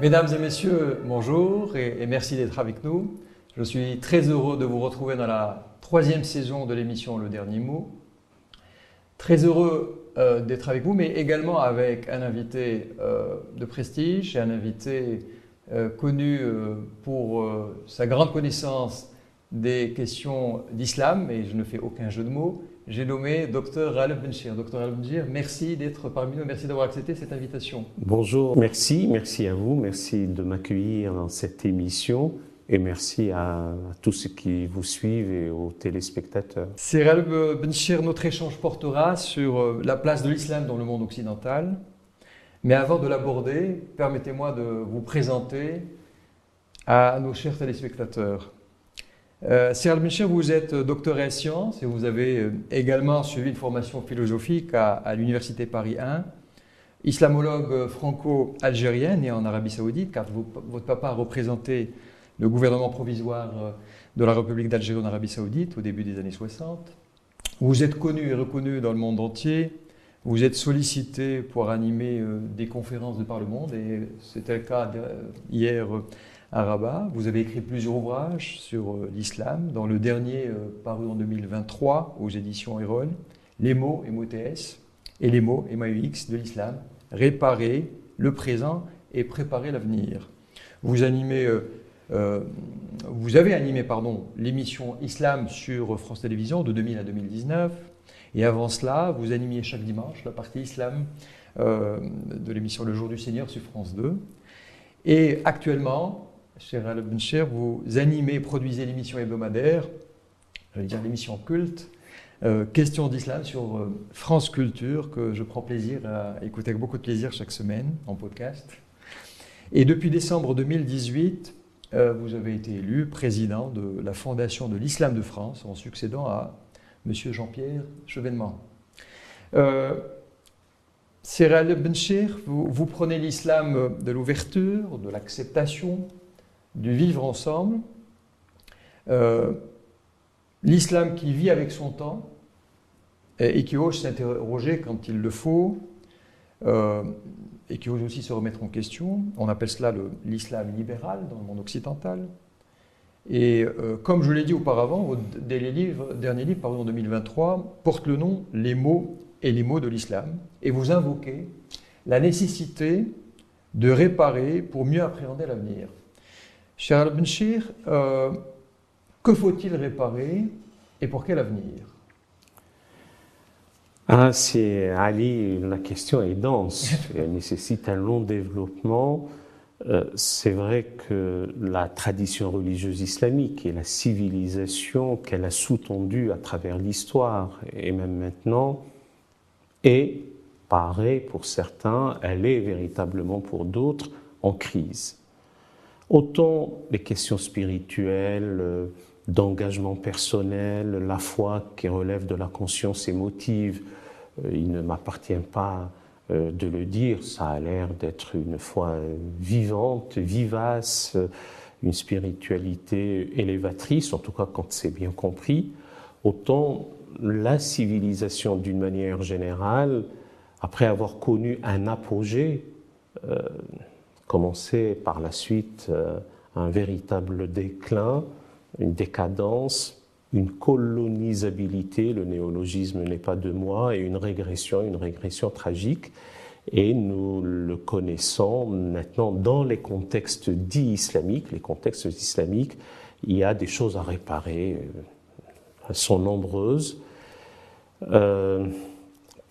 Mesdames et messieurs, bonjour et, merci d'être avec nous. Je suis très heureux de vous retrouver dans la troisième saison de l'émission Le Dernier Mot. Très heureux euh, d'être avec vous, mais également avec un invité euh, de prestige et un invité euh, connu pour sa grande connaissance des questions d'islam, et je ne fais aucun jeu de mots. J'ai nommé Dr Ralph Benchir. Dr Ralph Benchir, merci d'être parmi nous, merci d'avoir accepté cette invitation. Bonjour, merci, merci à vous, merci de m'accueillir dans cette émission et merci à, à tous ceux qui vous suivent et aux téléspectateurs. C'est Ralph Benchir, notre échange portera sur euh, la place de l'islam dans le monde occidental. Mais avant de l'aborder, permettez-moi de vous présenter à nos chers téléspectateurs. Euh, Cyril Benchir, vous êtes docteur en sciences et vous avez euh, également suivi une formation philosophique à, l'Université Paris 1, islamologue franco-algérien né en Arabie Saoudite, car votre papa a représenté le gouvernement provisoire euh, de la République d'Algérie en Arabie Saoudite au début des années 60. Vous êtes connu et reconnu dans le monde entier. Vous êtes sollicité pour animer euh, des conférences de par le monde et c'était le cas hier euh, à. Vous avez écrit plusieurs ouvrages sur euh, l'islam, dont le dernier euh, paru en 2023 aux éditions Erol, Les mots MOTS et les mots MAUX de l'islam, réparer le présent et préparer l'avenir. Vous animez euh, vous avez animé pardon, l'émission Islam sur France Télévisions de 2000 à 2019. Et avant cela, vous animiez chaque dimanche la partie Islam de l'émission Le Jour du Seigneur sur France 2. Et actuellement, cher Al Bencher, vous animez et produisez l'émission hebdomadaire, je vais dire l'émission culte, euh, Question d'Islam sur euh, France Culture, que je prends plaisir à écouter avec beaucoup de plaisir chaque semaine en podcast. Et depuis décembre 2018, euh, vous avez été élu président de la Fondation de l'Islam de France en succédant à M. Jean-Pierre Chevènement. Euh, Cyril Benchir, vous, vous prenez l'islam de l'ouverture, de l'acceptation, du vivre ensemble. Euh, l'islam qui vit avec son temps et, qui ose s'interroger quand il le faut. Euh, et qui ose aussi se remettre en question. On appelle cela l'islam libéral dans le monde occidental. Et euh, comme je l'ai dit auparavant, votre dernier livre, dernier livre pardon, en 2023 porte le nom Les mots et les mots de l'islam. Et vous invoquez la nécessité de réparer pour mieux appréhender l'avenir. Cher Al-Benchir, euh, que faut-il réparer et pour quel avenir? Ah, c'est Ali, la question est dense, elle nécessite un long développement. Euh, c'est vrai que la tradition religieuse islamique et la civilisation qu'elle a sous-tendue à travers l'histoire et même maintenant est, paraît pour certains, elle est véritablement pour d'autres en crise. Autant les questions spirituelles, euh, d'engagement personnel, la foi qui relève de la conscience émotive, euh, il ne m'appartient pas euh, de le dire, ça a l'air d'être une foi vivante, vivace, une spiritualité élévatrice, en tout cas quand c'est bien compris. Autant la civilisation d'une manière générale, après avoir connu un apogée, commençait par la suite euh, un véritable déclin, une décadence, une colonisabilité, le néologisme n'est pas de moi, et une régression, une régression tragique. Et nous le connaissons maintenant dans les contextes dits islamiques. Les contextes islamiques, il y a des choses à réparer, elles sont nombreuses. Euh,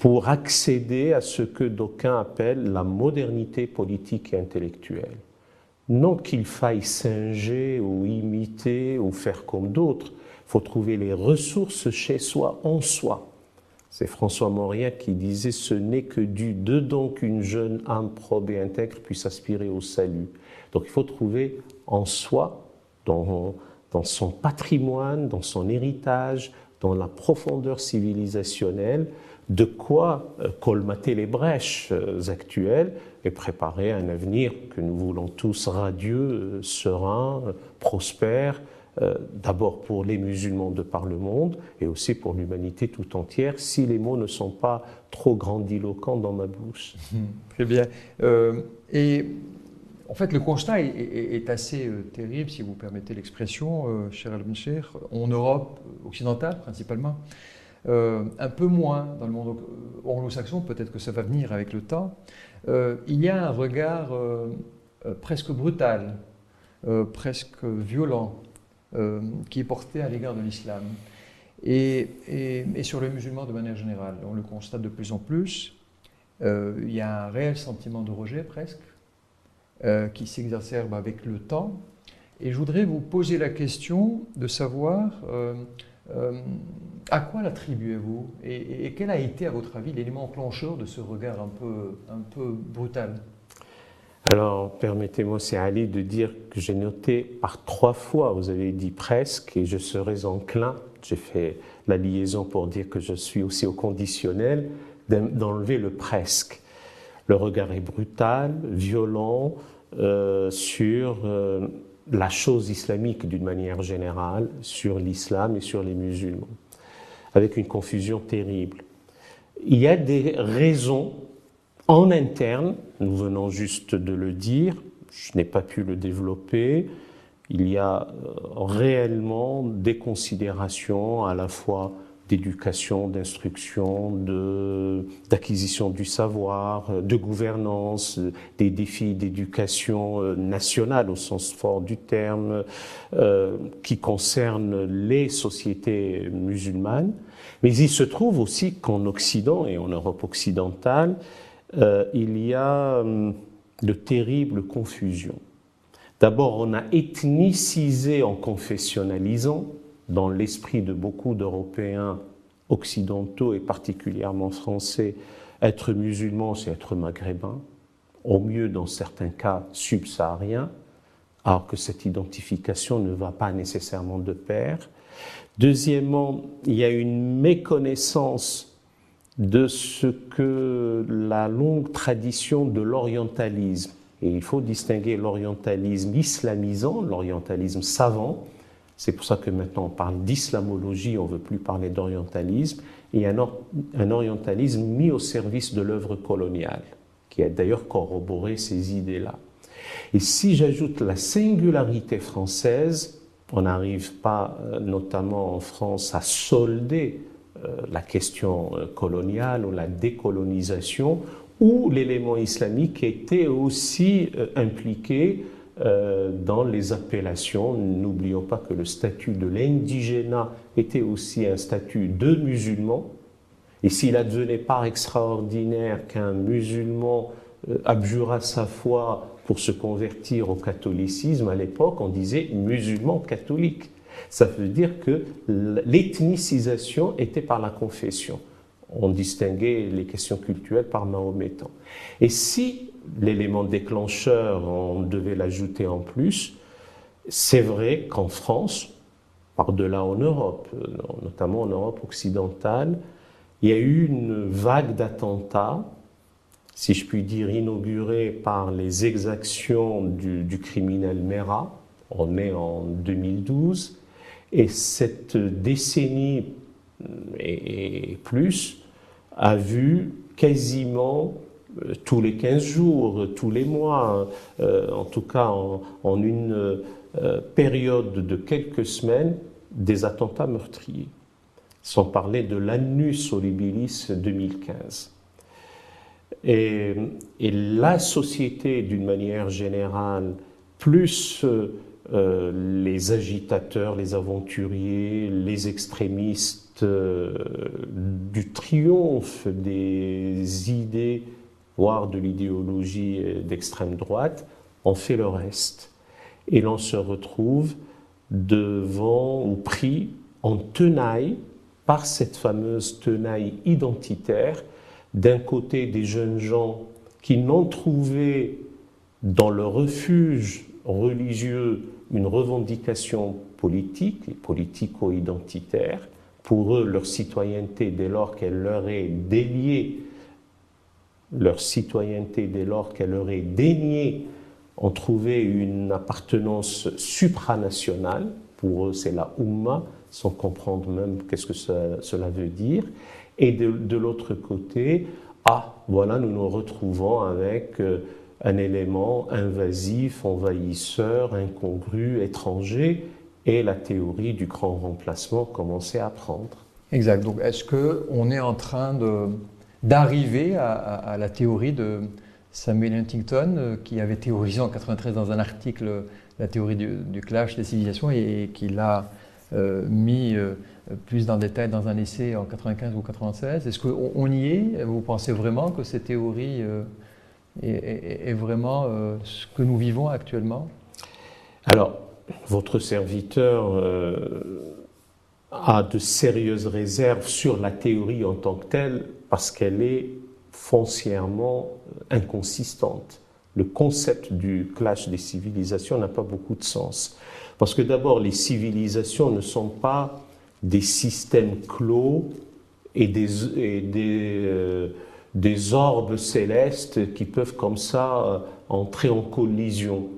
pour accéder à ce que d'aucuns appellent la modernité politique et intellectuelle. Non qu'il faille singer ou imiter ou faire comme d'autres, il faut trouver les ressources chez soi, en soi. C'est François Maurien qui disait Ce n'est que du dedans qu'une jeune âme probe et intègre puisse aspirer au salut. Donc il faut trouver en soi, dans, dans son patrimoine, dans son héritage, dans la profondeur civilisationnelle, de quoi euh, colmater les brèches euh, actuelles et préparer un avenir que nous voulons tous radieux, euh, serein, prospère, d'abord pour les musulmans de par le monde et aussi pour l'humanité tout entière, si les mots ne sont pas trop grandiloquents dans ma bouche. Très bien. Euh, et en fait, le constat est, assez terrible, si vous permettez l'expression, cher Al-Bencher, en Europe occidentale principalement. Un peu moins dans le monde anglo-saxon, peut-être que ça va venir avec le temps. il y a un regard presque brutal, presque violent, qui est porté à l'égard de l'islam et, sur les musulmans de manière générale. On le constate de plus en plus. Euh, il y a un réel sentiment de rejet presque, euh, qui s'exacerbe avec le temps. Et je voudrais vous poser la question de savoir euh, à quoi l'attribuez-vous et, et, quel a été, à votre avis, l'élément enclencheur de ce regard un peu, un peu brutal? Alors, permettez-moi, c'est Ali, de dire que j'ai noté par trois fois, vous avez dit presque, et je serais enclin j'ai fait la liaison pour dire que je suis aussi au conditionnel, d'enlever le presque. Le regard est brutal, violent euh, sur euh, la chose islamique d'une manière générale, sur l'islam et sur les musulmans, avec une confusion terrible. Il y a des raisons en interne, nous venons juste de le dire, je n'ai pas pu le développer, il y a euh, réellement des considérations à la fois d'éducation, d'instruction, d'acquisition du savoir, euh, de gouvernance, euh, des défis d'éducation nationale au sens fort du terme, qui concernent les sociétés musulmanes. Mais il se trouve aussi qu'en Occident et en Europe occidentale, il y a de terribles confusions. D'abord, on a ethnicisé en confessionnalisant, dans l'esprit de beaucoup d'Européens occidentaux et particulièrement français, être musulman, c'est être maghrébin, au mieux dans certains cas subsaharien, alors que cette identification ne va pas nécessairement de pair. Deuxièmement, il y a une méconnaissance de ce que la longue tradition de l'orientalisme et il faut distinguer l'orientalisme islamisant, l'orientalisme savant. C'est pour ça que maintenant on parle d'islamologie, on ne veut plus parler d'orientalisme. Et un, un orientalisme mis au service de l'œuvre coloniale, qui a d'ailleurs corroboré ces idées-là. Et si j'ajoute la singularité française, on n'arrive pas, euh, notamment en France, à solder euh, la question euh, coloniale ou la décolonisation où l'élément islamique était aussi impliqué euh, dans les appellations. N'oublions pas que le statut de l'indigénat était aussi un statut de musulman. Et s'il advenait pas extraordinaire qu'un musulman euh, abjura sa foi pour se convertir au catholicisme, à l'époque, on disait musulman catholique. Ça veut dire que l'ethnicisation était par la confession on distinguait les questions culturelles par mahométan. Et si l'élément déclencheur, on devait l'ajouter en plus, c'est vrai qu'en France, par-delà en Europe, notamment en Europe occidentale, il y a eu une vague d'attentats, si je puis dire, inaugurée par les exactions du, criminel Mera. On est en 2012. Et cette décennie et plus a vu quasiment tous les 15 jours, tous les mois, euh, en tout cas en, une euh, période de quelques semaines, des attentats meurtriers, sans parler de l'annus horribilis 2015. Et, la société, d'une manière générale, plus les agitateurs, les aventuriers, les extrémistes, euh, du triomphe des idées, voire de l'idéologie d'extrême droite, on fait le reste. Et l'on se retrouve devant ou pris en tenaille par cette fameuse tenaille identitaire, d'un côté des jeunes gens qui n'ont trouvé dans le refuge religieux une revendication politique et politico-identitaire, pour eux leur citoyenneté dès lors qu'elle leur est déliée, leur citoyenneté dès lors qu'elle est déniée, ont trouvé une appartenance supranationale. Pour eux, c'est la Ummah, sans comprendre même qu'est-ce que cela veut dire. Et de, l'autre côté, ah, voilà, nous nous retrouvons avec euh, un élément invasif, envahisseur, incongru, étranger, et la théorie du grand remplacement commençait à prendre. Exact. Donc est-ce qu'on est en train d'arriver à, la théorie de Samuel Huntington, euh, qui avait théorisé en 93 dans un article la théorie du, clash des civilisations et, qui l'a euh, mis euh, plus dans le détail dans un essai en 95 ou 96 Est-ce qu'on y est? Vous pensez vraiment que cette théorie est, vraiment ce que nous vivons actuellement? Alors, votre serviteur a de sérieuses réserves sur la théorie en tant que telle parce qu'elle est foncièrement inconsistante. Le concept du clash des civilisations n'a pas beaucoup de sens. Parce que d'abord, les civilisations ne sont pas des systèmes clos et des, euh, des orbes célestes qui peuvent comme ça euh, entrer en collision.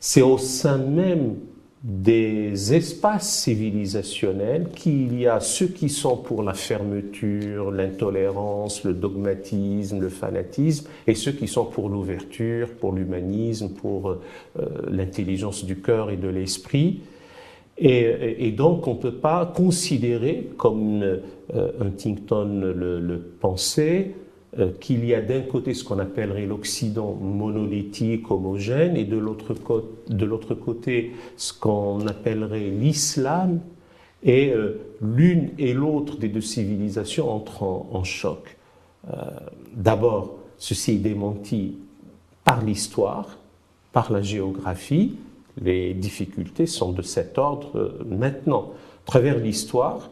C'est au sein même des espaces civilisationnels qu'il y a ceux qui sont pour la fermeture, l'intolérance, le dogmatisme, le fanatisme, et ceux qui sont pour l'ouverture, pour l'humanisme, pour euh, l'intelligence du cœur et de l'esprit. Et, donc on ne peut pas considérer, comme euh, Huntington le, le pensait, euh, qu'il y a d'un côté ce qu'on appellerait l'Occident monolithique, homogène, et de l'autre côté ce qu'on appellerait l'islam, et euh, l'une et l'autre des deux civilisations entrent en, choc. Euh, d'abord, ceci est démenti par l'histoire, par la géographie, les difficultés sont de cet ordre maintenant. À travers l'histoire,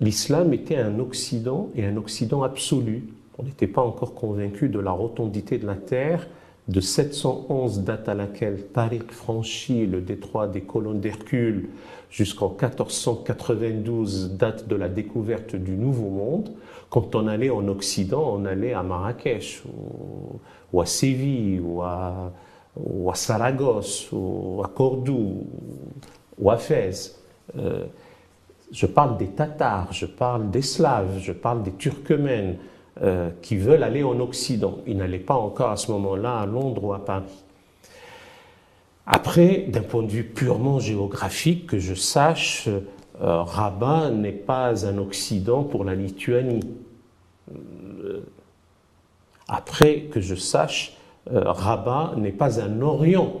l'islam était un Occident et un Occident absolu. On n'était pas encore convaincu de la rotondité de la Terre. De 711, date à laquelle Tariq franchit le détroit des colonnes d'Hercule, jusqu'en 1492, date de la découverte du Nouveau Monde. Quand on allait en Occident, on allait à Marrakech, ou, à Séville, ou à, Saragosse, ou à Cordoue, ou à Fès. Euh, je parle des Tatars, je parle des Slaves, je parle des Turkmènes euh, qui veulent aller en Occident. Ils n'allaient pas encore à ce moment-là à Londres ou à Paris. Après, d'un point de vue purement géographique, que je sache, euh, Rabat n'est pas un Occident pour la Lituanie. Euh, après, que je sache, Rabat n'est pas un Orient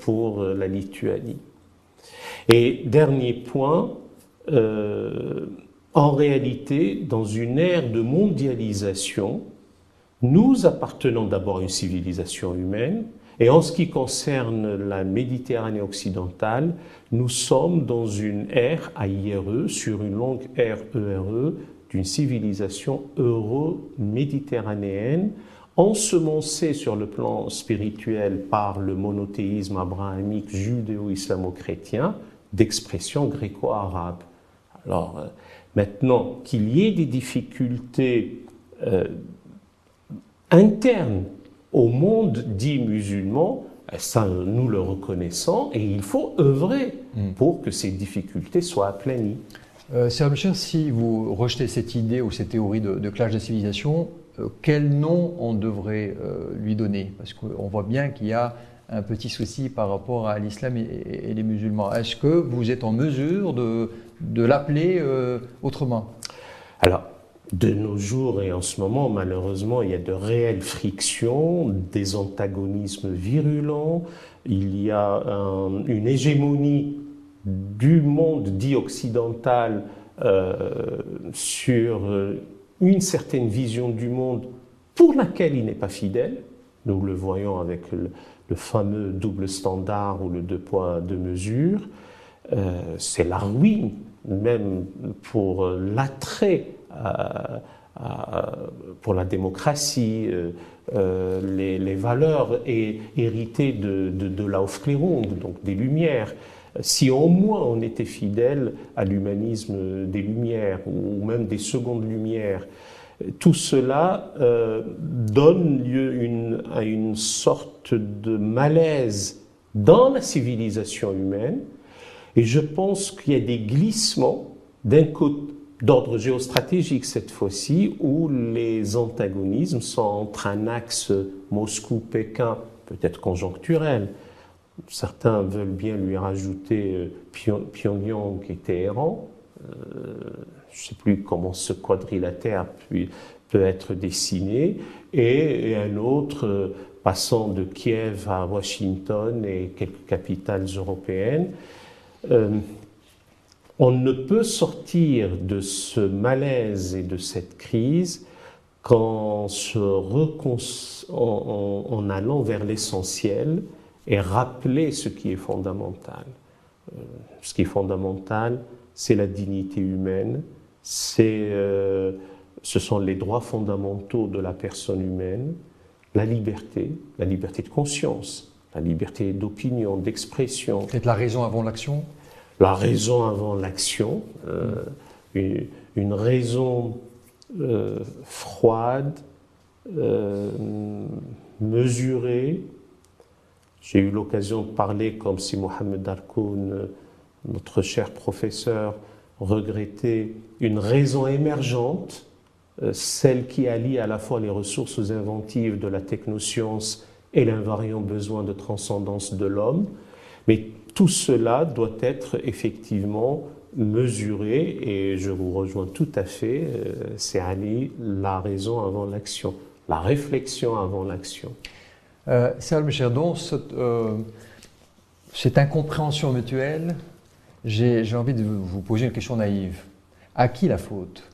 pour la Lituanie. Et dernier point, euh, en réalité, dans une ère de mondialisation, nous appartenons d'abord à une civilisation humaine, et en ce qui concerne la Méditerranée occidentale, nous sommes dans une ère AIRE, sur une longue ère ERE, d'une civilisation euro-méditerranéenne, ensemencée sur le plan spirituel par le monothéisme abrahamique judéo-islamo-chrétien, d'expression gréco-arabe. Alors, euh, maintenant, qu'il y ait des difficultés euh, internes au monde dit musulman, euh, ça nous le reconnaissons et il faut œuvrer hmm. pour que ces difficultés soient aplanies. Euh, si vous rejetez cette idée ou cette théorie de, clash des civilisations, quel nom on devrait lui donner? Parce qu'on voit bien qu'il y a un petit souci par rapport à l'islam et, les musulmans. Est-ce que vous êtes en mesure de, de l'appeler euh, autrement? Alors, de nos jours et en ce moment, malheureusement, il y a de réelles frictions, des antagonismes virulents, il y a une hégémonie du monde dit occidental euh, sur euh, une certaine vision du monde pour laquelle il n'est pas fidèle. Nous le voyons avec le, le fameux double standard ou le deux poids, deux mesures. Euh, c'est la ruine, même pour l'attrait euh, pour la démocratie, euh, les, valeurs héritées de, de, de donc des Lumières. Si au moins on était fidèle à l'humanisme des Lumières ou même des secondes Lumières, tout cela euh, donne lieu à une sorte de malaise dans la civilisation humaine. Et je pense qu'il y a des glissements d'un côté d'ordre géostratégique cette fois-ci, où les antagonismes sont entre un axe Moscou-Pékin, peut-être conjoncturel. Certains veulent bien lui rajouter euh, Pyongyang et Téhéran. Je ne sais plus comment ce quadrilatère peut être dessiné, et, un autre euh, passant de Kiev à Washington et quelques capitales européennes. On ne peut sortir de ce malaise et de cette crise qu'en en, allant vers l'essentiel et rappeler ce qui est fondamental. Euh, ce qui est fondamental, c'est la dignité humaine, euh, ce sont les droits fondamentaux de la personne humaine, la liberté, la liberté de conscience, la liberté d'opinion, d'expression. C'est la raison avant l'action? La raison avant l'action, euh, une, raison euh, froide, euh, mesurée. J'ai eu l'occasion de parler comme si Mohamed Darkoun, notre cher professeur, regrettait une raison émergente, celle qui allie à la fois les ressources inventives de la technoscience et l'invariant besoin de transcendance de l'homme. Mais tout cela doit être effectivement mesuré et je vous rejoins tout à fait, euh, c'est Ali, la raison avant l'action, la réflexion avant l'action. Euh, Serge cette, euh, cette incompréhension mutuelle, j'ai envie de vous poser une question naïve. À qui la faute?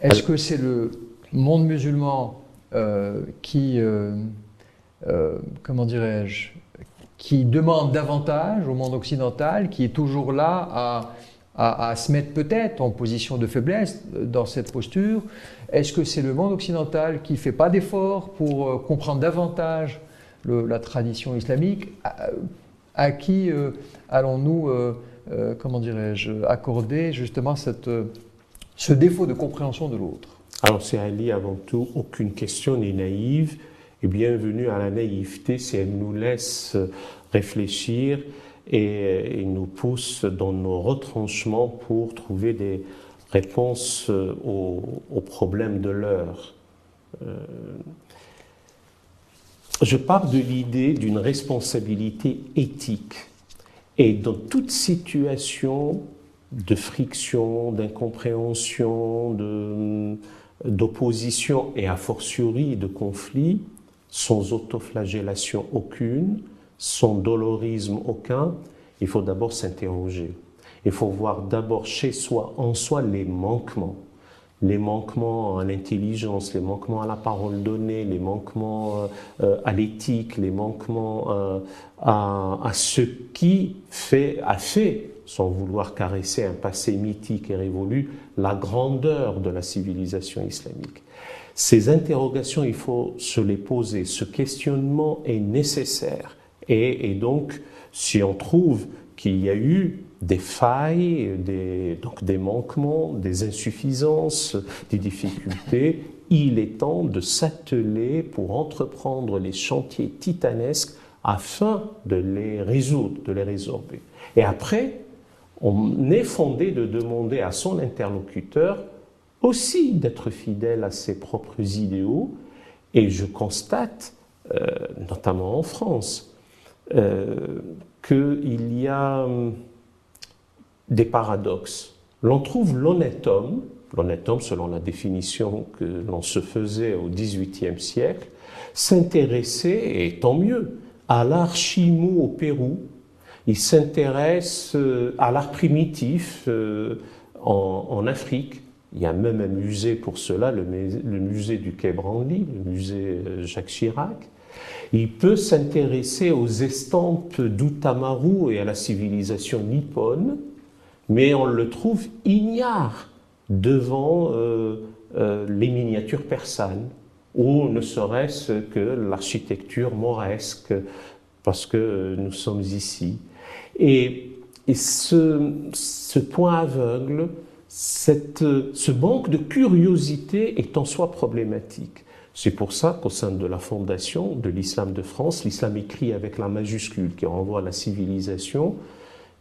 Est-ce que c'est le monde musulman euh, qui, comment dirais-je, qui demande davantage au monde occidental, qui est toujours là à, se mettre peut-être en position de faiblesse dans cette posture? Est-ce que c'est le monde occidental qui ne fait pas d'efforts pour euh, comprendre davantage la tradition islamique? À, qui euh, allons-nous, euh, comment dirais-je, accorder justement cette, ce défaut de compréhension de l'autre Alors c'est Ali avant tout, aucune question n'est naïve et bienvenue à la naïveté si elle nous laisse réfléchir et, nous pousse dans nos retranchements pour trouver des réponses aux, problèmes de l'heure. Euh, je parle de l'idée d'une responsabilité éthique. Et dans toute situation de friction, d'incompréhension, d'opposition et a fortiori de conflit, sans autoflagellation aucune, sans dolorisme aucun, il faut d'abord s'interroger. Il faut voir d'abord chez soi, en soi, les manquements. Les manquements à l'intelligence, les manquements à la parole donnée, les manquements euh, à l'éthique, les manquements euh, à, ce qui fait, a fait, sans vouloir caresser un passé mythique et révolu, la grandeur de la civilisation islamique. Ces interrogations, il faut se les poser. Ce questionnement est nécessaire. Et, donc, si on trouve qu'il y a eu des failles, des, donc des manquements, des insuffisances, des difficultés, il est temps de s'atteler pour entreprendre les chantiers titanesques afin de les résoudre, de les résorber. Et après, on est fondé de demander à son interlocuteur aussi d'être fidèle à ses propres idéaux. Et je constate, euh, notamment en France, euh, qu'il y a hum, des paradoxes. L'on trouve l'honnête homme, l'honnête homme selon la définition que l'on se faisait au XVIIIe siècle, s'intéresser, et tant mieux, à l'art chimou au Pérou. Il s'intéresse euh, à l'art primitif en Afrique. Il y a même un musée pour cela, le, musée du Quai Branly, le musée euh, Jacques Chirac. Il peut s'intéresser aux estampes d'Utamaru et à la civilisation nippone, mais on le trouve ignare devant euh, euh, les miniatures persanes, ou ne serait-ce que l'architecture mauresque, parce que nous sommes ici. Et, ce, point aveugle, ce manque de curiosité est en soi problématique. C'est pour ça qu'au sein de la fondation de l'islam de France, l'islam écrit avec la majuscule qui renvoie à la civilisation,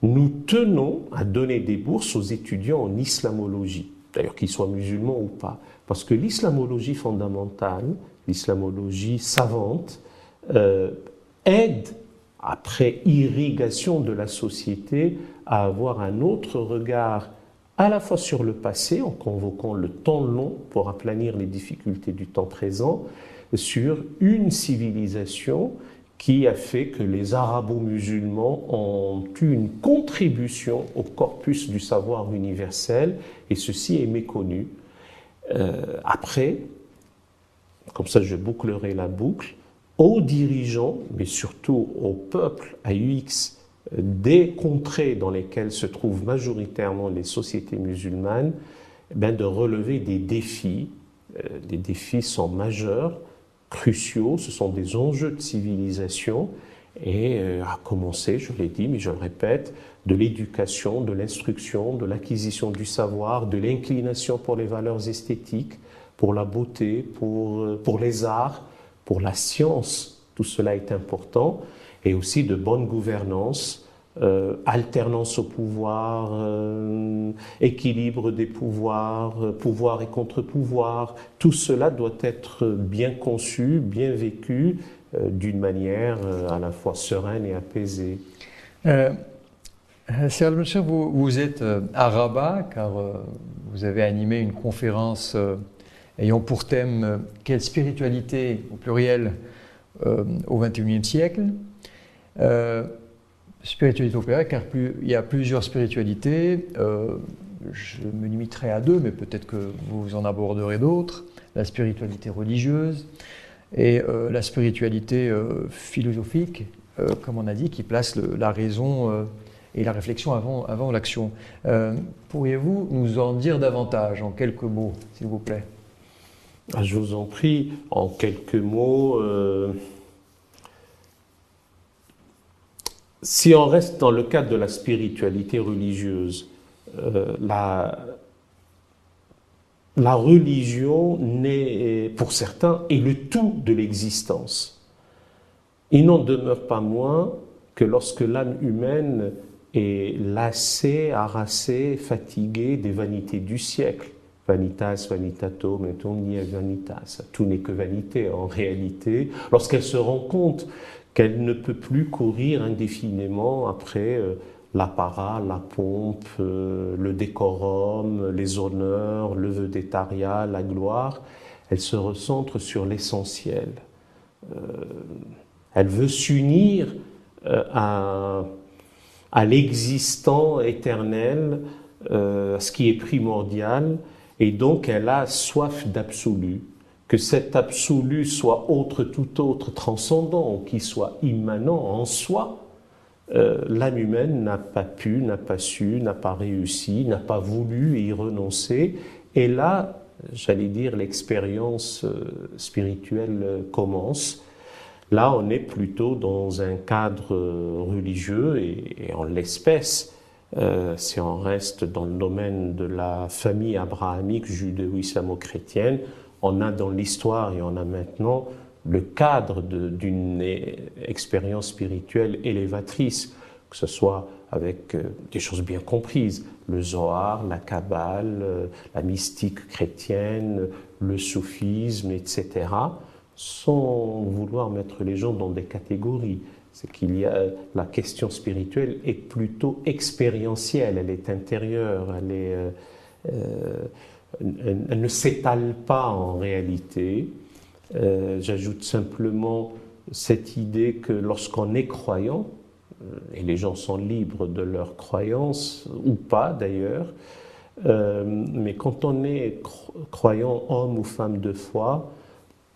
nous tenons à donner des bourses aux étudiants en islamologie. d'ailleurs qu'ils soient musulmans ou pas. Parce que l'islamologie fondamentale, l'islamologie savante, euh, aide, après irrigation de la société, à avoir un autre regard à la fois sur le passé, en convoquant le temps long pour aplanir les difficultés du temps présent, sur une civilisation qui a fait que les arabo-musulmans ont eu une contribution au corpus du savoir universel, et ceci est méconnu. Euh, après, comme ça je bouclerai la boucle, aux dirigeants, mais surtout au peuple AUX des contrées dans lesquelles se trouvent majoritairement les sociétés musulmanes, ben de relever des défis. Euh, les défis sont majeurs, cruciaux, ce sont des enjeux de civilisation, et euh, à commencer, je l'ai dit, mais je le répète, de l'éducation, de l'instruction, de l'acquisition du savoir, de l'inclination pour les valeurs esthétiques, pour la beauté, pour, euh, pour les arts, pour la science. Tout cela est important et aussi de bonne gouvernance, euh, alternance au pouvoir, euh, équilibre des pouvoirs, euh, pouvoir et contre-pouvoir. Tout cela doit être bien conçu, bien vécu d'une manière à la fois sereine et apaisée. Euh, vous, vous êtes à Rabat car vous avez animé une conférence ayant pour thème Quelle spiritualité, au pluriel, au XXIe siècle spiritualité opéra, car il y a plusieurs spiritualités. Euh, je me limiterai à deux, mais peut-être que vous en aborderez d'autres. La spiritualité religieuse et euh, la spiritualité philosophique, comme on a dit, qui place la raison et la réflexion avant, avant l'action. Pourriez-vous nous en dire davantage en quelques mots, s'il vous plaît? Ah, Je vous en prie, en quelques mots. Si on reste dans le cadre de la spiritualité religieuse, euh, la, religion n'est, pour certains, est le tout de l'existence. Il n'en demeure pas moins que lorsque l'âme humaine est lassée, harassée, fatiguée des vanités du siècle, vanitas, vanitato, mettons, vanitas, tout n'est que vanité en réalité, lorsqu'elle se rend compte qu'elle ne peut plus courir indéfiniment après euh, l'apparat, la pompe, euh, le décorum, les honneurs, le vedettariat, la gloire. Elle se recentre sur l'essentiel. Euh, elle veut s'unir à, à l'existant éternel, à ce qui est primordial, et donc elle a soif d'absolu que cet absolu soit autre tout autre, transcendant, qui soit immanent en soi, euh, l'âme humaine n'a pas pu, n'a pas su, n'a pas réussi, n'a pas voulu y renoncer. Et là, j'allais dire, l'expérience euh, spirituelle commence. Là, on est plutôt dans un cadre religieux et, en l'espèce, euh, si on reste dans le domaine de la famille abrahamique judéo-islamo-chrétienne, on a dans l'histoire et on a maintenant le cadre d'une expérience spirituelle élévatrice, que ce soit avec euh, des choses bien comprises, le Zohar, la Kabbale, euh, la mystique chrétienne, le soufisme, etc., sans vouloir mettre les gens dans des catégories. C'est qu'il y a la question spirituelle est plutôt expérientielle, elle est intérieure, elle est euh, elle, ne s'étale pas en réalité. Euh, j'ajoute simplement cette idée que lorsqu'on est croyant, euh, et les gens sont libres de leur croyance, ou pas d'ailleurs, euh, mais quand on est croyant, homme ou femme de foi,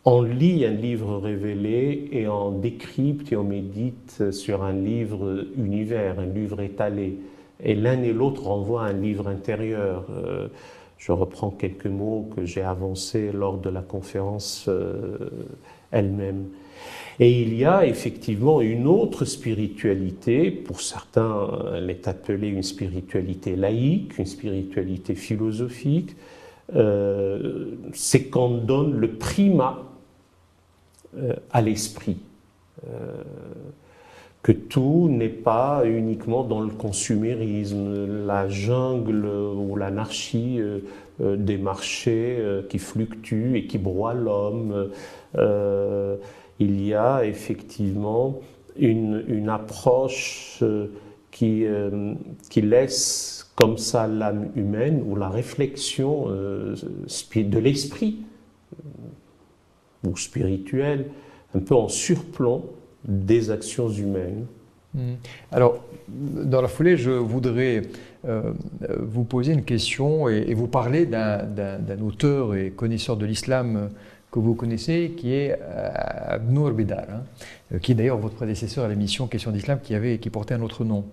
on lit un livre révélé et on décrypte et on médite sur un livre univers, un livre étalé. Et l'un et l'autre renvoient à un livre intérieur. Je reprends quelques mots que j'ai avancés lors de la conférence euh, elle-même. Et il y a effectivement une autre spiritualité, pour certains elle est appelée une spiritualité laïque, une spiritualité philosophique, euh, c'est qu'on donne le primat euh, à l'esprit. Que tout n'est pas uniquement dans le consumérisme, la jungle ou l'anarchie euh, euh, des marchés euh, qui fluctuent et qui broient l'homme. il y a effectivement une, approche qui, laisse comme ça l'âme humaine ou la réflexion de l'esprit ou spirituel un peu en surplomb des actions humaines. Hmm. Alors, dans la foulée, je voudrais euh, vous poser une question et, vous parler d'un auteur et connaisseur de l'islam que vous connaissez, qui est euh, Abnour Bidar, hein, euh, qui est d'ailleurs votre prédécesseur à l'émission Question d'Islam, qui, avait, qui portait un autre nom.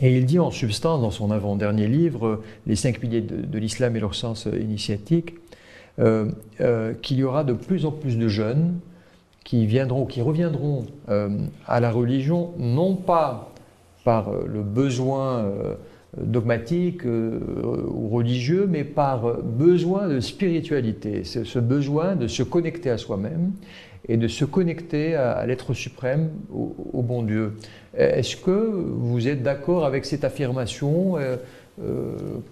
Et il dit en substance, dans son avant-dernier livre, Les cinq piliers de, l'islam et leur sens initiatique, qu'il y aura de plus en plus de jeunes qui viendront, qui reviendront euh, à la religion, non pas par euh, le besoin euh, dogmatique ou religieux, mais par besoin de spiritualité, ce, besoin de se connecter à soi-même et de se connecter à, l'être suprême, au, bon Dieu. Est-ce que vous êtes d'accord avec cette affirmation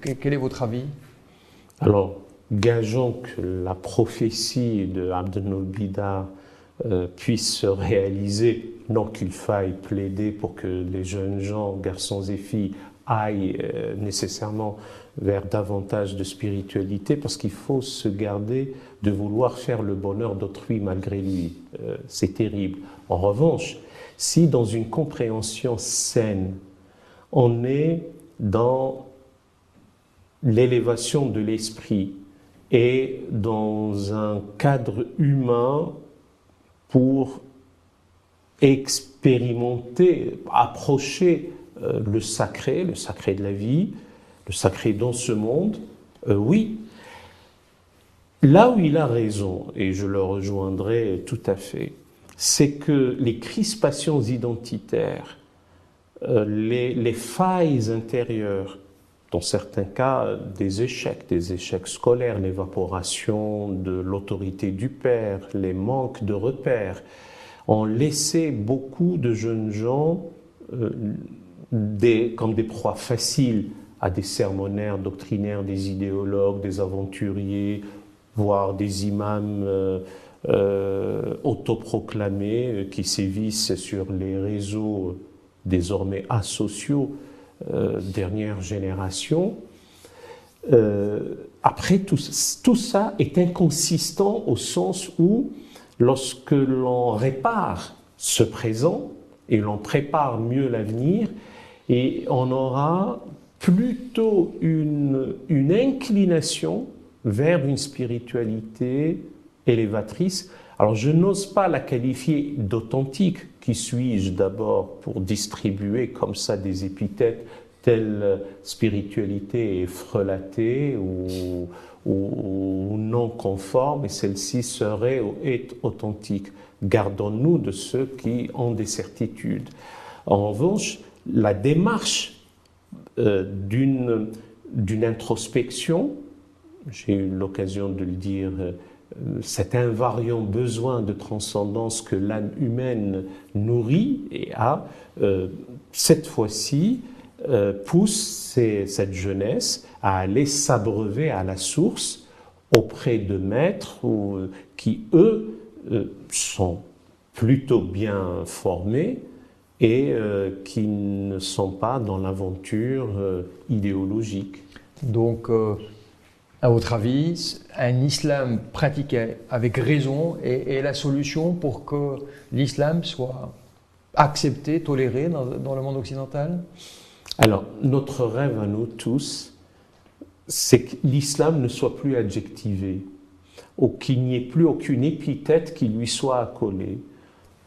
Quel est votre avis? Alors, gageons que la prophétie de Abdel Bida puisse se réaliser, non qu'il faille plaider pour que les jeunes gens, garçons et filles, aillent euh, nécessairement vers davantage de spiritualité, parce qu'il faut se garder de vouloir faire le bonheur d'autrui malgré lui. Euh, c'est terrible. En revanche, si dans une compréhension saine, on est dans l'élévation de l'esprit et dans un cadre humain pour expérimenter, approcher euh, le sacré, le sacré de la vie, le sacré dans ce monde, euh, oui. Là où il a raison, et je le rejoindrai tout à fait, c'est que les crispations identitaires, euh, les, les, failles intérieures, dans certains cas des échecs, des échecs scolaires, l'évaporation de l'autorité du père, les manques de repères, ont laissé beaucoup de jeunes gens euh, comme des proies faciles à des sermonnaires doctrinaires, des idéologues, des aventuriers, voire des imams euh, euh, autoproclamés qui sévissent sur les réseaux désormais asociaux euh, dernière génération. Euh, après, tout, tout, ça est inconsistant au sens où, lorsque l'on répare ce présent et l'on prépare mieux l'avenir, et on aura plutôt une, une inclination vers une spiritualité élévatrice. Alors je n'ose pas la qualifier d'authentique, qui suis-je d'abord pour distribuer comme ça des épithètes telle spiritualité est frelatée ou, non conforme et celle-ci serait ou est authentique? Gardons-nous de ceux qui ont des certitudes. En revanche, la démarche euh, d'une introspection, j'ai eu l'occasion de le dire euh, cet invariant besoin de transcendance que l'âme humaine nourrit et a, euh, cette fois-ci, euh, pousse cette jeunesse à aller s'abreuver à la source auprès de maîtres qui, eux, sont plutôt bien formés et qui ne sont pas dans l'aventure idéologique. Donc, à votre avis, un islam pratiqué avec raison est, la solution pour que l'islam soit accepté, toléré dans, le monde occidental? Alors, notre rêve à nous tous, c'est que l'islam ne soit plus adjectivé, ou qu'il n'y ait plus aucune épithète qui lui soit accolée.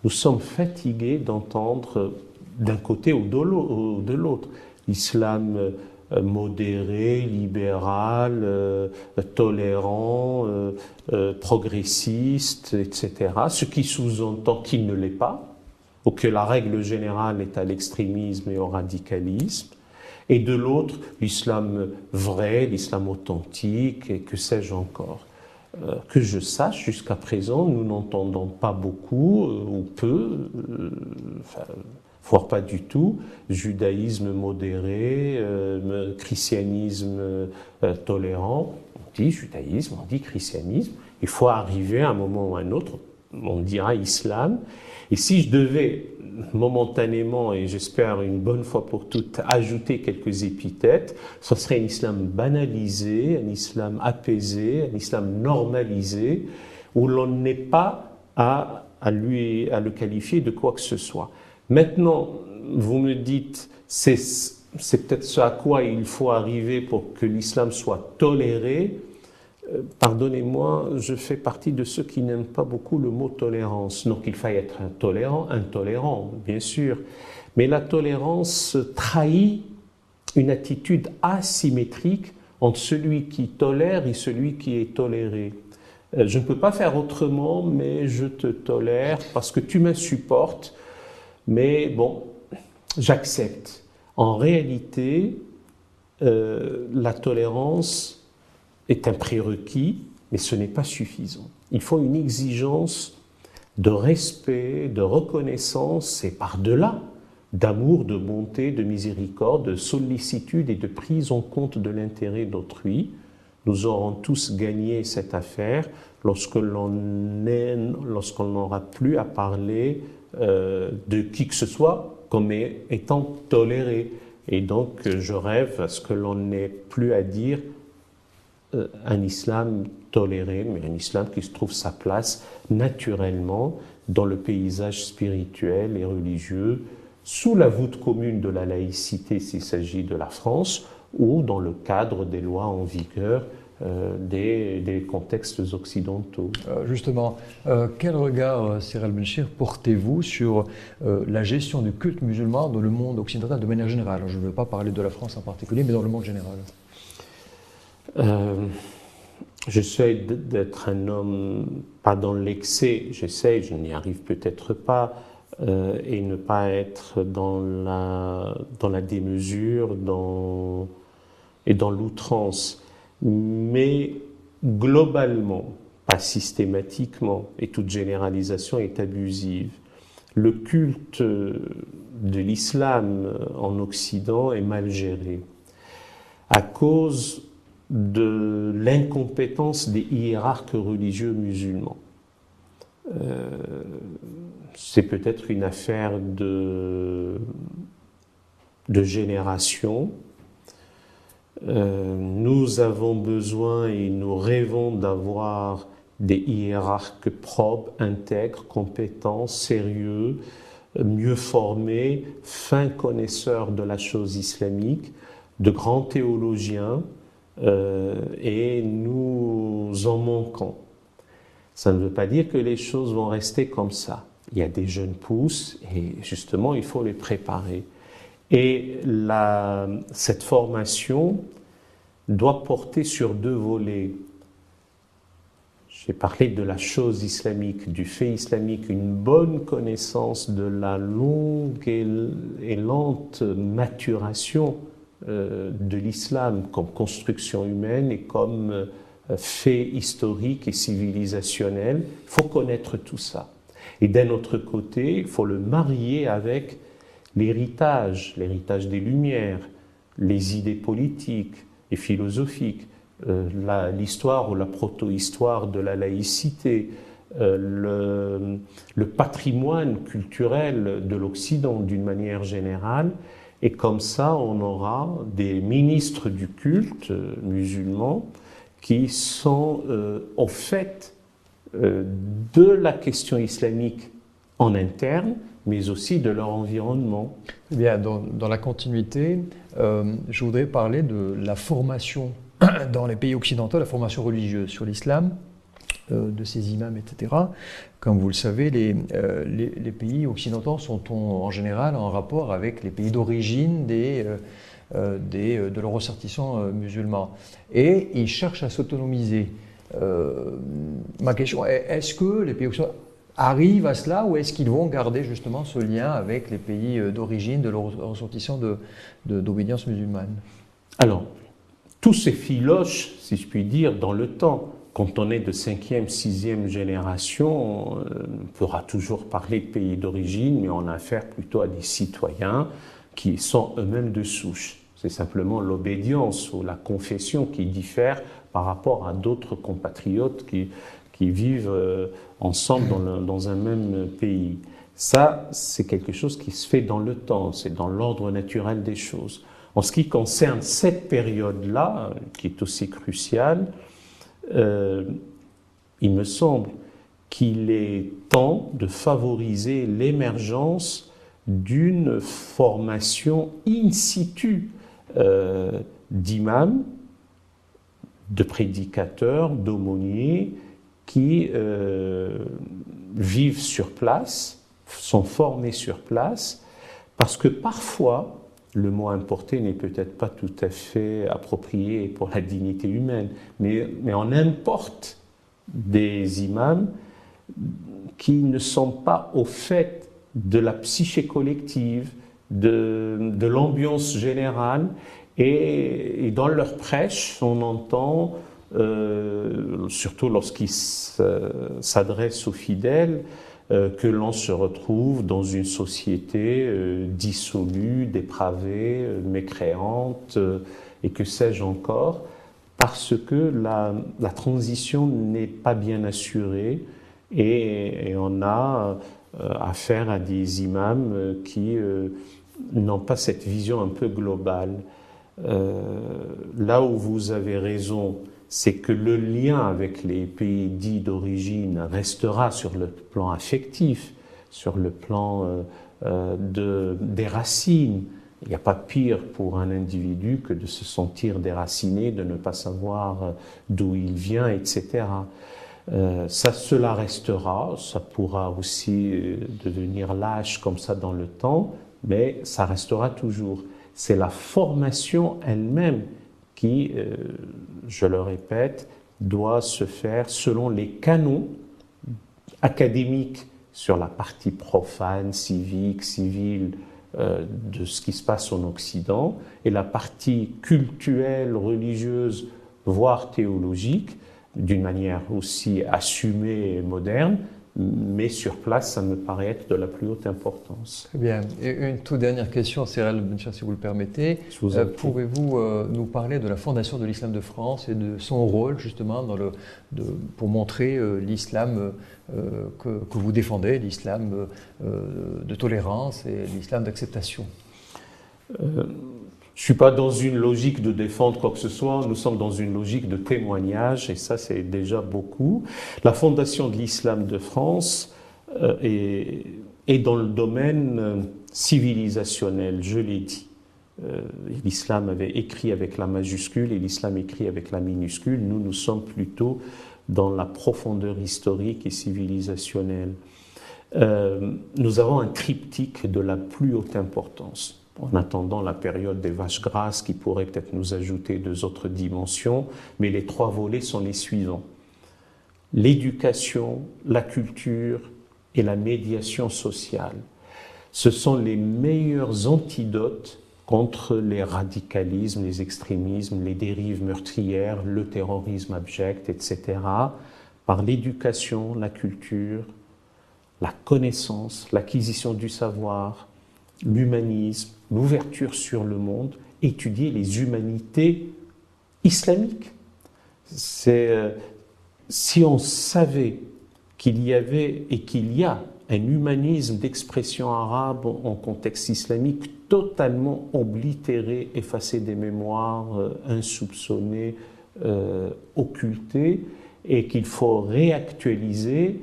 Nous sommes fatigués d'entendre d'un côté ou de l'autre l'islam euh, modéré, libéral, euh, tolérant, euh, progressiste, etc. Ce qui sous-entend qu'il ne l'est pas, ou que la règle générale est à l'extrémisme et au radicalisme. Et de l'autre, l'islam vrai, l'islam authentique, et que sais-je encore. que je sache, jusqu'à présent, nous n'entendons pas beaucoup ou peu, voire pas du tout. Judaïsme modéré, euh, christianisme euh, tolérant. On dit judaïsme, on dit christianisme. Il faut arriver à un moment ou à un autre, on dira islam. Et si je devais momentanément, et j'espère une bonne fois pour toutes, ajouter quelques épithètes, ce serait un islam banalisé, un islam apaisé, un islam normalisé, où l'on n'est pas à, à, lui, à le qualifier de quoi que ce soit. Maintenant, vous me dites, c'est, peut-être ce à quoi il faut arriver pour que l'islam soit toléré. Euh, pardonnez-moi, je fais partie de ceux qui n'aiment pas beaucoup le mot tolérance. Donc il faille être intolérant, intolérant, bien sûr. Mais la tolérance trahit une attitude asymétrique entre celui qui tolère et celui qui est toléré. Euh, je ne peux pas faire autrement, mais je te tolère parce que tu m'insupportes. Mais bon, j'accepte. En réalité, euh, la tolérance est un prérequis, mais ce n'est pas suffisant. Il faut une exigence de respect, de reconnaissance et par-delà d'amour, de bonté, de miséricorde, de sollicitude et de prise en compte de l'intérêt d'autrui. Nous aurons tous gagné cette affaire lorsque l'on n'aura plus à parler euh, de qui que ce soit comme étant toléré. Et donc je rêve à ce que l'on n'ait plus à dire euh, un islam toléré, mais un islam qui se trouve sa place naturellement dans le paysage spirituel et religieux, sous la voûte commune de la laïcité s'il s'agit de la France, ou dans le cadre des lois en vigueur euh, des, contextes occidentaux. Euh, justement, quel regard, Cyril Benchir, portez-vous sur la gestion du culte musulman dans le monde occidental de manière générale? Je ne veux pas parler de la France en particulier, mais dans le monde général. Euh, j'essaie d'être un homme, pas dans l'excès, j'essaie, je n'y arrive peut-être pas, euh, et ne pas être dans la, dans la démesure dans, et dans l'outrance. Mais globalement, pas systématiquement, et toute généralisation est abusive. Le culte de l'islam en Occident est mal géré à cause de l'incompétence des hiérarques religieux musulmans. Euh, c'est peut-être une affaire de, de génération. Euh, nous avons besoin et nous rêvons d'avoir des hiérarques propres, intègres, compétents, sérieux, mieux formés, fins connaisseurs de la chose islamique, de grands théologiens, euh, et nous en manquons. Ça ne veut pas dire que les choses vont rester comme ça. Il y a des jeunes pousses et justement, il faut les préparer. Et cette formation doit porter sur deux volets. J'ai parlé de la chose islamique, du fait islamique, une bonne connaissance de la longue et lente maturation euh, de l'islam comme construction humaine et comme euh, fait historique et civilisationnel. Il faut connaître tout ça. Et d'un autre côté, il faut le marier avec l'héritage, l'héritage des Lumières, les idées politiques et philosophiques, euh, l'histoire ou la proto-histoire de la laïcité, le, le, patrimoine culturel de l'Occident d'une manière générale, et comme ça, on aura des ministres du culte euh, musulman qui sont euh, au fait euh, de la question islamique en interne, mais aussi de leur environnement. Eh bien, dans, la continuité, je voudrais parler de la formation dans les pays occidentaux, la formation religieuse sur l'islam, de ses imams, etc. Comme vous le savez, les, euh, pays occidentaux sont en, général en rapport avec les pays d'origine des, euh, euh, des, de leurs ressortissants musulmans. Et ils cherchent à s'autonomiser. ma question est, est-ce que les pays occidentaux arrivent à cela ou est-ce qu'ils vont garder justement ce lien avec les pays d'origine de leurs ressortissants d'obédience musulmane? Alors, tous ces filoches, si je puis dire, dans le temps, quand on est de cinquième, sixième génération, on pourra toujours parler de pays d'origine, mais on a affaire plutôt à des citoyens qui sont eux-mêmes de souche. C'est simplement l'obédience ou la confession qui diffère par rapport à d'autres compatriotes qui, qui vivent euh, ensemble dans, un même pays. Ça, c'est quelque chose qui se fait dans le temps, c'est dans l'ordre naturel des choses. En ce qui concerne cette période-là, qui est aussi cruciale, euh, il me semble qu'il est temps de favoriser l'émergence d'une formation in situ euh, d'imams, de prédicateurs, d'aumôniers qui euh, vivent sur place, sont formés sur place, parce que parfois, le mot importé n'est peut-être pas tout à fait approprié pour la dignité humaine, mais, on importe des imams qui ne sont pas au fait de la psyché collective, de, de l'ambiance générale, et, dans leur prêche, on entend, euh, surtout lorsqu'ils s'adressent aux fidèles, euh, que l'on se retrouve dans une société euh, dissolue, dépravée, mécréante, et que sais-je encore, parce que la transition n'est pas bien assurée et, on a affaire à des imams qui n'ont pas cette vision un peu globale. là où vous avez raison, c'est que le lien avec les pays dits d'origine restera sur le plan affectif, sur le plan euh, euh, de, des racines. Il n'y a pas pire pour un individu que de se sentir déraciné, de ne pas savoir euh, d'où il vient, etc. ça, cela restera, ça pourra aussi devenir lâche comme ça dans le temps, mais ça restera toujours. C'est la formation elle-même qui, je le répète, doit se faire selon les canons académiques sur la partie profane, civique, civile euh, de ce qui se passe en Occident, et la partie culturelle, religieuse, voire théologique, d'une manière aussi assumée et moderne, mais sur place, ça me paraît être de la plus haute importance. Très bien. Et une toute dernière question, Cyril Bencher, si vous le permettez. Euh, pouvez-vous euh, nous parler de la fondation de l'islam de France et de son rôle, justement, dans le, de, pour montrer euh, l'islam que, que, vous défendez, l'islam de tolérance et l'islam d'acceptation? Je ne suis pas dans une logique de défendre quoi que ce soit, nous sommes dans une logique de témoignage, et ça c'est déjà beaucoup. La Fondation de l'Islam de France euh, est, dans le domaine euh, civilisationnel, je l'ai dit. Euh, l'islam avait écrit avec la majuscule et l'islam écrit avec la minuscule. Nous, nous sommes plutôt dans la profondeur historique et civilisationnelle. Nous avons un triptyque de la plus haute importance en attendant la période des vaches grasses qui pourrait peut-être nous ajouter deux autres dimensions, mais les trois volets sont les suivants. L'éducation, la culture et la médiation sociale. Ce sont les meilleurs antidotes contre les radicalismes, les extrémismes, les dérives meurtrières, le terrorisme abject, etc. Par l'éducation, la culture, la connaissance, l'acquisition du savoir, l'humanisme, l'ouverture sur le monde, étudier les humanités islamiques. C'est euh, si on savait qu'il y avait et qu'il y a un humanisme d'expression arabe en contexte islamique totalement oblitéré, effacé des mémoires, euh, insoupçonné, euh, occulté, et qu'il faut réactualiser,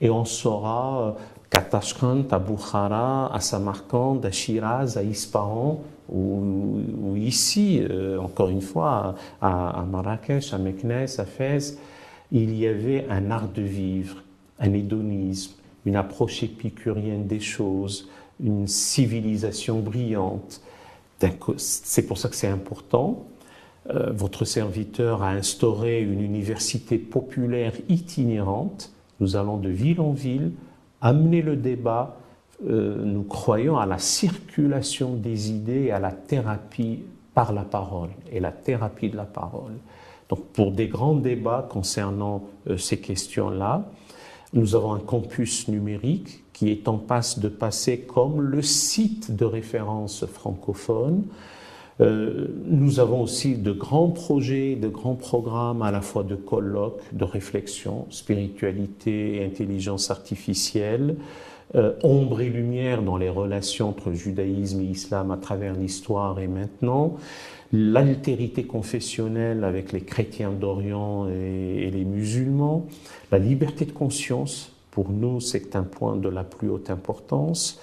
et on saura qu'à Tashkent, à Bukhara, à Samarkand, à Shiraz, à Ispahan, ou, ici, euh, encore une fois, à, Marrakech, à Meknes, à Fès, il y avait un art de vivre, un hédonisme, une approche épicurienne des choses, une civilisation brillante. C'est pour ça que c'est important. Euh, votre serviteur a instauré une université populaire itinérante. Nous allons de ville en ville amener le débat, euh, nous croyons à la circulation des idées et à la thérapie par la parole et la thérapie de la parole. Donc pour des grands débats concernant ces questions-là, nous avons un campus numérique qui est en passe de passer comme le site de référence francophone. Euh, nous avons aussi de grands projets, de grands programmes à la fois de colloques, de réflexion, spiritualité et intelligence artificielle, euh, ombre et lumière dans les relations entre judaïsme et islam à travers l'histoire et maintenant, l'altérité confessionnelle avec les chrétiens d'Orient et, les musulmans, la liberté de conscience, pour nous c'est un point de la plus haute importance,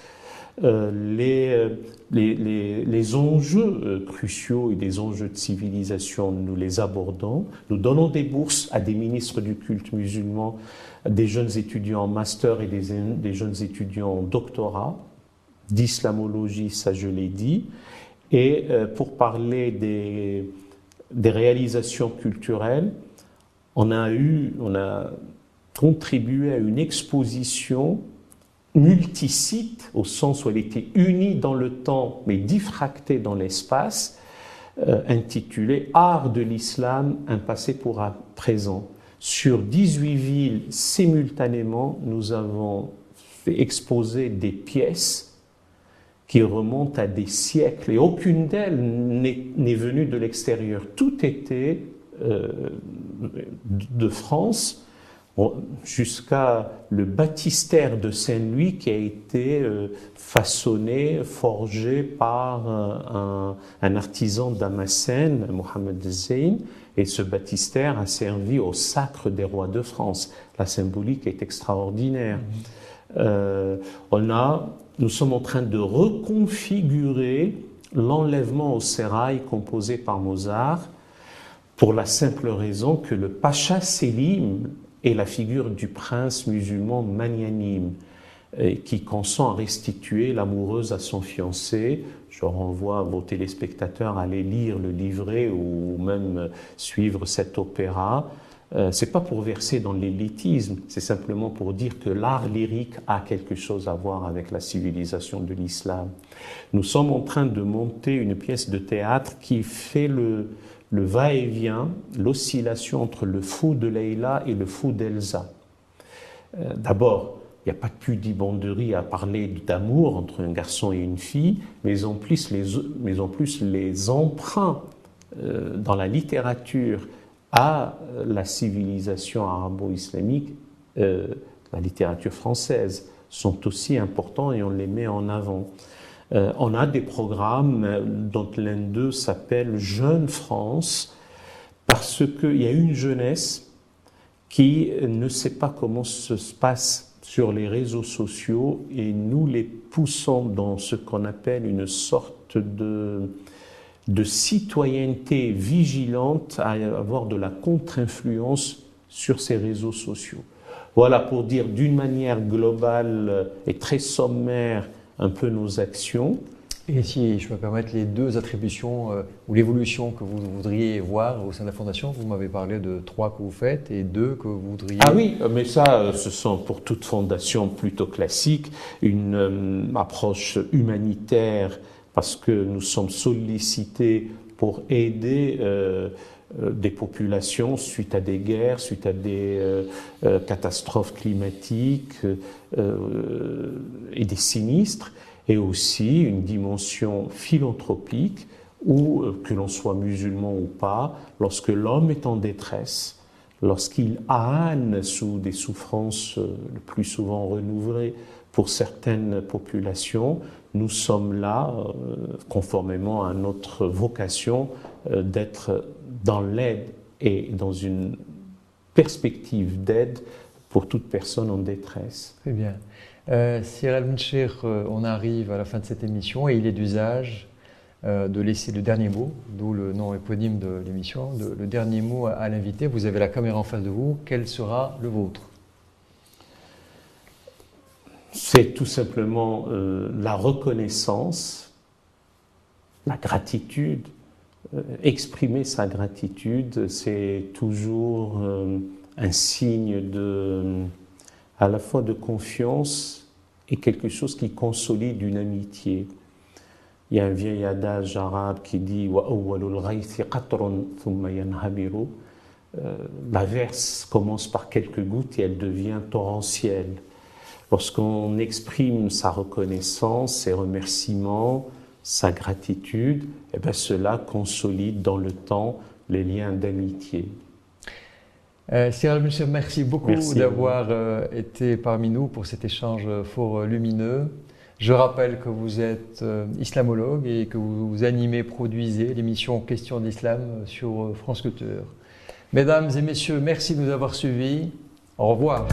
euh, les, les, les, enjeux euh, cruciaux et des enjeux de civilisation, nous les abordons. Nous donnons des bourses à des ministres du culte musulman, des jeunes étudiants en master et des, des jeunes étudiants en doctorat d'islamologie, ça je l'ai dit. Et euh, pour parler des, des réalisations culturelles, on a eu, on a contribué à une exposition multisite, au sens où elle était unie dans le temps mais diffractée dans l'espace, euh, intitulée Art de l'islam, un passé pour un présent. Sur 18 villes simultanément, nous avons fait exposer des pièces qui remontent à des siècles et aucune d'elles n'est venue de l'extérieur. Tout était euh, de France jusqu'à le baptistère de Saint-Louis qui a été euh, façonné, forgé par un, artisan damascène, Mohamed Zeyn, et ce baptistère a servi au sacre des rois de France. La symbolique est extraordinaire. Mmh. Euh, on a, nous sommes en train de reconfigurer l'enlèvement au sérail composé par Mozart pour la simple raison que le Pacha Selim et la figure du prince musulman magnanime euh, qui consent à restituer l'amoureuse à son fiancé. Je renvoie vos téléspectateurs à aller lire le livret ou même suivre cet opéra. Euh, c'est pas pour verser dans l'élitisme, c'est simplement pour dire que l'art lyrique a quelque chose à voir avec la civilisation de l'islam. Nous sommes en train de monter une pièce de théâtre qui fait le, le va-et-vient, l'oscillation entre le fou de Leïla et le fou d'Elsa. Euh, d'abord, il n'y a pas de pudibonderie à parler d'amour entre un garçon et une fille, mais en plus les, mais en plus les emprunts euh, dans la littérature à la civilisation arabo-islamique, euh, la littérature française, sont aussi importants et on les met en avant. Euh, on a des programmes euh, dont l'un d'eux s'appelle Jeune France, parce qu'il y a une jeunesse qui ne sait pas comment se passe sur les réseaux sociaux et nous les poussons dans ce qu'on appelle une sorte de, de citoyenneté vigilante à avoir de la contre-influence sur ces réseaux sociaux. Voilà pour dire d'une manière globale et très sommaire un peu nos actions. Et si je me permettre, les deux attributions euh, ou l'évolution que vous voudriez voir au sein de la Fondation, vous m'avez parlé de trois que vous faites et deux que vous voudriez. Ah oui, mais ça, euh, ce sont pour toute fondation plutôt classique, une euh, approche humanitaire parce que nous sommes sollicités pour aider des populations suite à des guerres, suite à des catastrophes climatiques et des sinistres et aussi une dimension philanthropique où, euh, que l'on soit musulman ou pas, lorsque l'homme est en détresse, lorsqu'il âne sous des souffrances euh, le plus souvent renouvelées pour certaines populations, nous sommes là, euh, conformément à notre vocation, d'être dans l'aide et dans une perspective d'aide pour toute personne en détresse. Très bien. Euh, Sir Al-Munchir, euh, on arrive à la fin de cette émission et il est d'usage euh, de laisser le dernier mot, d'où le nom éponyme de l'émission, le dernier mot à, l'invité. Vous avez la caméra en face de vous, quel sera le vôtre? C'est tout simplement la reconnaissance, la gratitude. Exprimer sa gratitude, c'est toujours un signe de à la fois de confiance et quelque chose qui consolide une amitié. Il y a un vieil adage arabe qui dit la verse commence par quelques gouttes et elle devient torrentielle. Lorsqu'on exprime sa reconnaissance, ses remerciements, sa gratitude, eh bien cela consolide dans le temps les liens d'amitié. Euh, merci beaucoup d'avoir euh, été parmi nous pour cet échange fort lumineux. Je rappelle que vous êtes euh, islamologue et que vous animez, produisez l'émission Questions d'Islam sur euh, France Culture. Mesdames et messieurs, merci de nous avoir suivis. Au revoir.